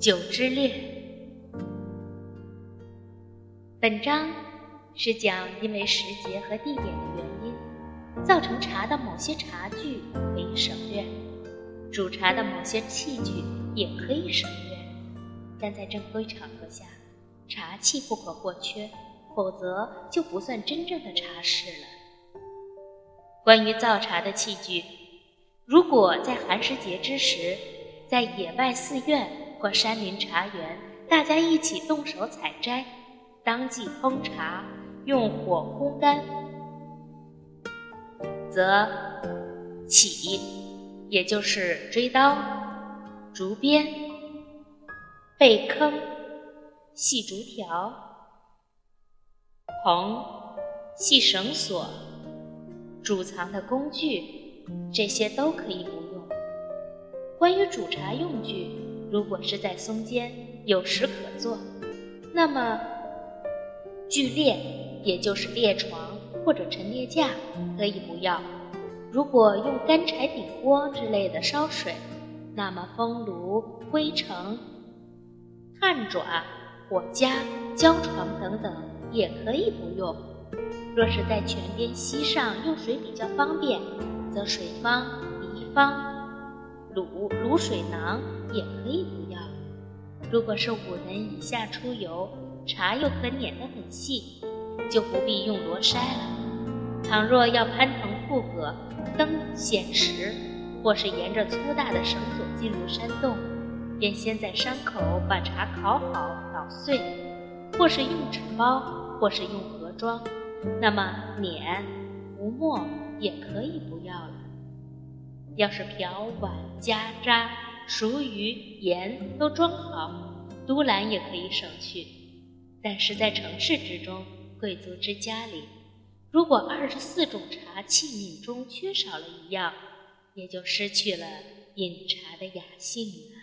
酒之恋。本章是讲因为时节和地点的原因，造成茶的某些茶具可以省略，煮茶的某些器具也可以省略，但在正规场合下，茶器不可或缺，否则就不算真正的茶室了。关于造茶的器具，如果在寒食节之时，在野外寺院或山林茶园，大家一起动手采摘，当即烹茶，用火烘干，则起，也就是锥刀、竹鞭、背坑、细竹条、棚、细绳索、贮藏的工具，这些都可以不用。关于煮茶用具，如果是在松间有石可做，那么聚列，也就是列床或者陈列架，可以不要。如果用干柴顶锅之类的烧水，那么风炉、灰城、炭爪、火夹、胶床等等也可以不用。若是在泉边溪上用水比较方便，则水方、梨方。卤卤水囊也可以不要。如果是五人以下出游，茶又可碾得很细，就不必用罗筛了。倘若要攀藤附葛、登险石，或是沿着粗大的绳索进入山洞，便先在山口把茶烤好、捣碎，或是用纸包，或是用盒装。那么碾、浮沫也可以不要了。要是瓢碗夹渣、熟鱼、盐都装好，都篮也可以省去。但是在城市之中，贵族之家里，如果二十四种茶器皿中缺少了一样，也就失去了饮茶的雅兴了。